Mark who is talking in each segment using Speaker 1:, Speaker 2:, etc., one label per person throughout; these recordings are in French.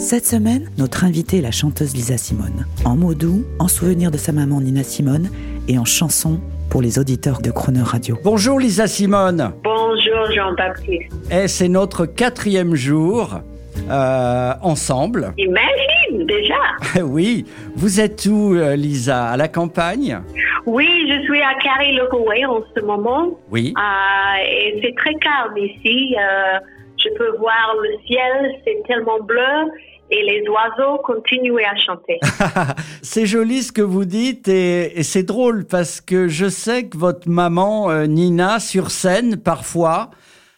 Speaker 1: Cette semaine, notre invitée est la chanteuse Lisa Simone. En mots doux, en souvenir de sa maman Nina Simone et en chanson pour les auditeurs de Croner Radio.
Speaker 2: Bonjour Lisa Simone.
Speaker 3: Bonjour Jean-Baptiste.
Speaker 2: Et c'est notre quatrième jour euh, ensemble.
Speaker 3: Imagine déjà.
Speaker 2: oui, vous êtes où euh, Lisa? À la campagne?
Speaker 3: Oui, je suis à Carrie Lockaway en ce moment.
Speaker 2: Oui.
Speaker 3: Euh, et c'est très calme ici. Euh, je peux voir le ciel, c'est tellement bleu et les oiseaux continuent à chanter.
Speaker 2: c'est joli ce que vous dites et, et c'est drôle parce que je sais que votre maman euh, Nina sur scène parfois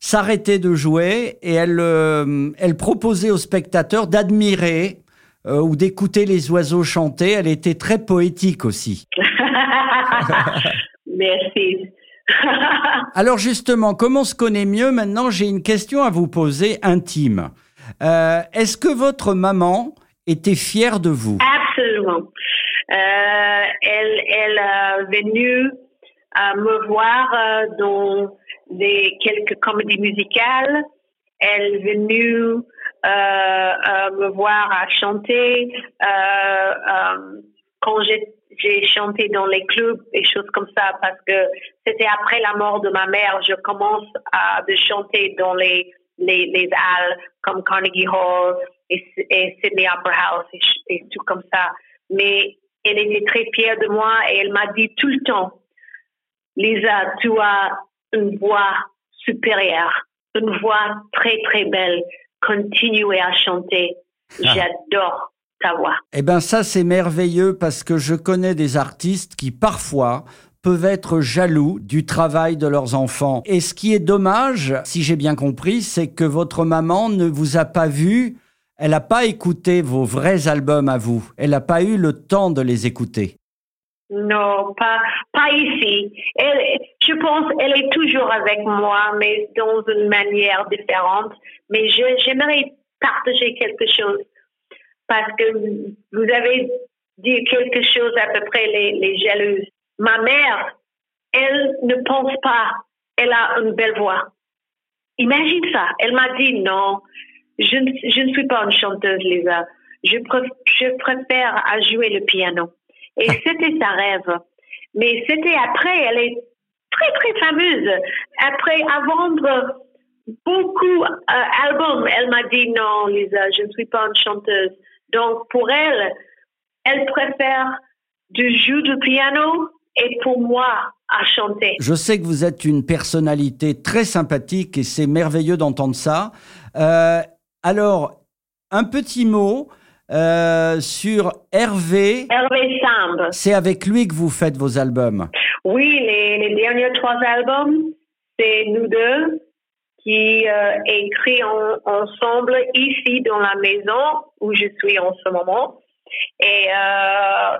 Speaker 2: s'arrêtait de jouer et elle, euh, elle proposait aux spectateurs d'admirer euh, ou d'écouter les oiseaux chanter. Elle était très poétique aussi.
Speaker 3: Merci.
Speaker 2: Alors justement, comme on se connaît mieux, maintenant? J'ai une question à vous poser intime. Euh, Est-ce que votre maman était fière de vous?
Speaker 3: Absolument. Euh, elle, est venue me voir euh, dans des, quelques comédies musicales. Elle est venue me voir à chanter quand j'ai chanté dans les clubs et choses comme ça parce que c'était après la mort de ma mère. Je commence à de chanter dans les les, les halles comme Carnegie Hall et, et Sydney Opera House et, tout comme ça. Mais elle était très fière de moi et elle m'a dit tout le temps, Lisa, tu as une voix supérieure, une voix très très belle. Continuez à chanter. J'adore ta voix.
Speaker 2: Eh bien ça c'est merveilleux parce que je connais des artistes qui parfois peuvent être jaloux du travail de leurs enfants. Et ce qui est dommage, si j'ai bien compris, c'est que votre maman ne vous a pas vu, elle n'a pas écouté vos vrais albums à vous, elle n'a pas eu le temps de les écouter.
Speaker 3: Non, pas, pas ici. Elle, je pense elle est toujours avec moi, mais dans une manière différente. Mais j'aimerais partager quelque chose parce que vous avez dit quelque chose à peu près les, les jalouses. Ma mère, elle ne pense pas, elle a une belle voix. Imagine ça. Elle m'a dit non, je ne, je ne suis pas une chanteuse, Lisa. Je, je préfère à jouer le piano. Et c'était sa rêve. Mais c'était après, elle est très, très fameuse. Après, à vendre beaucoup d'albums, elle m'a dit non, Lisa, je ne suis pas une chanteuse. Donc, pour elle, elle préfère de jouer du piano et pour moi, à chanter.
Speaker 2: Je sais que vous êtes une personnalité très sympathique et c'est merveilleux d'entendre ça. Euh, alors, un petit mot euh, sur Hervé.
Speaker 3: Hervé Samb.
Speaker 2: C'est avec lui que vous faites vos albums.
Speaker 3: Oui, les, les derniers trois albums, c'est nous deux qui euh, écrit en- ensemble ici dans la maison où je suis en ce moment. Et euh,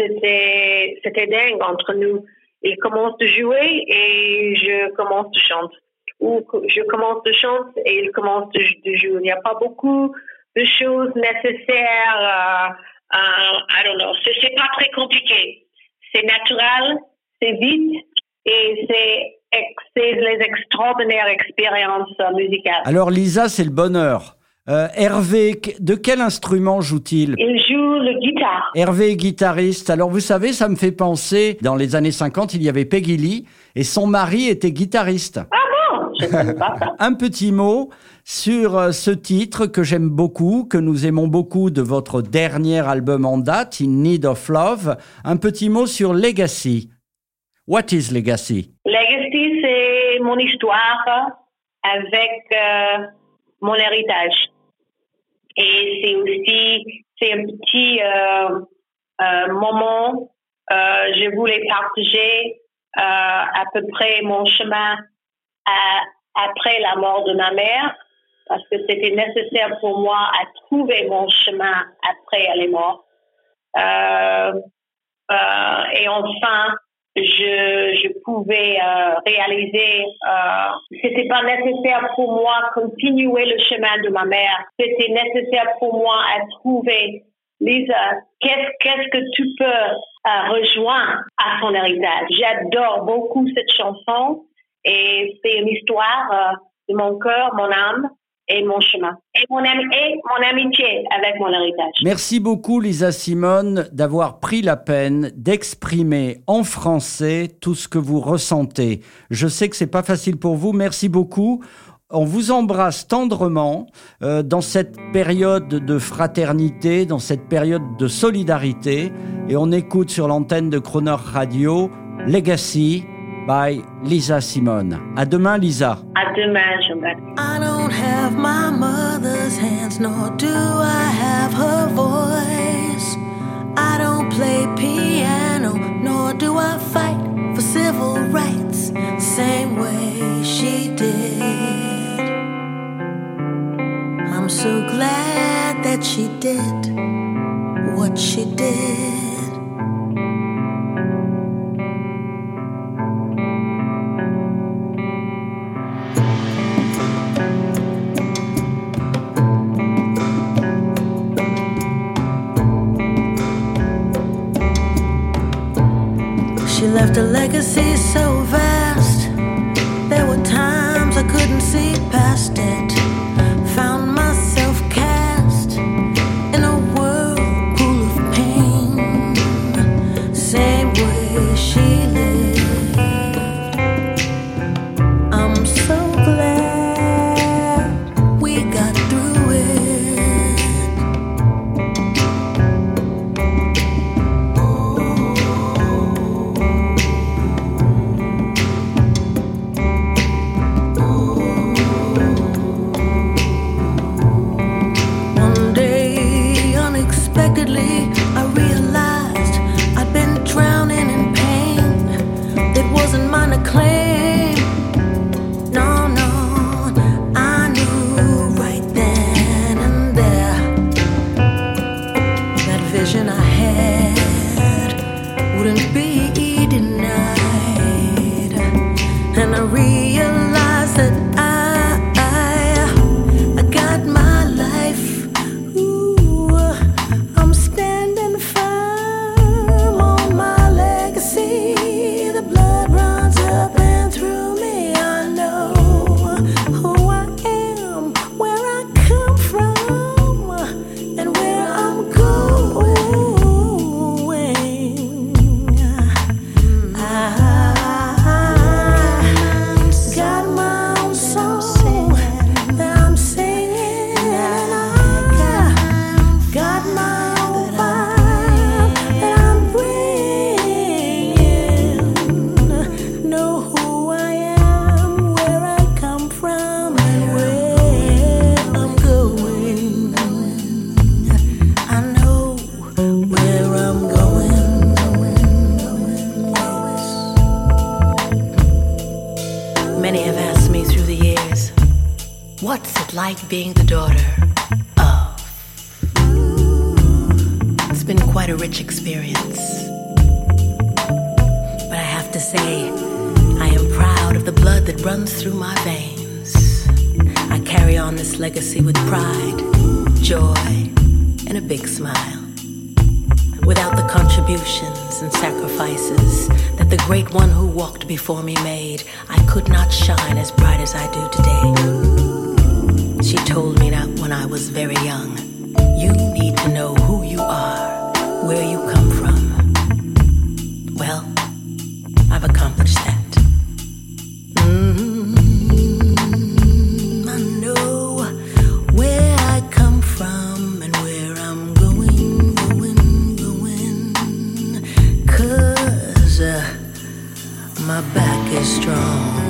Speaker 3: c'était c'était dingue entre nous. Il commence de jouer et je commence de chanter. Ou je commence de chanter et il commence de, jouer. Il n'y a pas beaucoup de choses nécessaires. euh, euh, I don't know. C'est c'est pas très compliqué. C'est naturel, c'est vite et c'est c'est les extraordinaires expériences musicales.
Speaker 2: Alors Lisa, c'est le bonheur. Euh, Hervé, de quel instrument joue-t-il?
Speaker 3: Il joue le guitare.
Speaker 2: Hervé est guitariste. Alors vous savez, ça me fait penser, dans les années 50, il y avait Peggy Lee et son mari était guitariste.
Speaker 3: Ah bon, je ne pas ça.
Speaker 2: Un petit mot sur euh, ce titre que j'aime beaucoup, que nous aimons beaucoup de votre dernier album en date, In Need of Love. Un petit mot sur Legacy. What is Legacy?
Speaker 3: Legacy, c'est mon histoire avec euh, mon héritage. Et c'est aussi, c'est un petit euh, euh, moment, euh, je voulais partager à peu près mon chemin à- après la mort de ma mère, parce que c'était nécessaire pour moi à trouver mon chemin après elle est morte. Euh, euh, et enfin, je, je pouvais euh, réaliser, euh, c'était pas nécessaire pour moi continuer le chemin de ma mère. C'était nécessaire pour moi à trouver, Lisa, qu'est-ce que tu peux euh, rejoindre à son héritage? J'adore beaucoup cette chanson et c'est une histoire euh, de mon cœur, mon âme et mon chemin et mon, amitié avec mon héritage.
Speaker 2: Merci beaucoup, Lisa Simone, d'avoir pris la peine d'exprimer en français tout ce que vous ressentez. Je sais que c'est pas facile pour vous. Merci beaucoup. On vous embrasse tendrement euh, dans cette période de fraternité, dans cette période de solidarité. Et on écoute sur l'antenne de Croner Radio Legacy by Lisa Simone. À demain, Lisa.
Speaker 3: À demain, Jean-Baptiste.
Speaker 4: I don't have my mother's hands, nor do I have her voice. I don't play piano, nor do I fight for civil rights same way she did. I'm so glad that she did what she did. Left a legacy so what's it like being the daughter of? It's been quite a rich experience. But I have to say, I am proud of the blood that runs through my veins. I carry on this legacy with pride, joy, and a big smile. Without the contributions and sacrifices that the great one who walked before me made, I could not shine as bright as I do today. She told me that when I was very young, you need to know who you are, where you come from. Well, I've accomplished that. Mm-hmm. I know where I come from and where I'm going, going, going. Cause uh, my back is strong.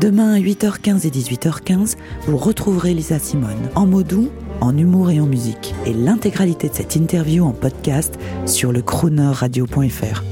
Speaker 1: Demain à 8h15 et 18h15, vous retrouverez Lisa Simone en mots doux, en humour et en musique. Et l'intégralité de cette interview en podcast sur le croonerradio.fr.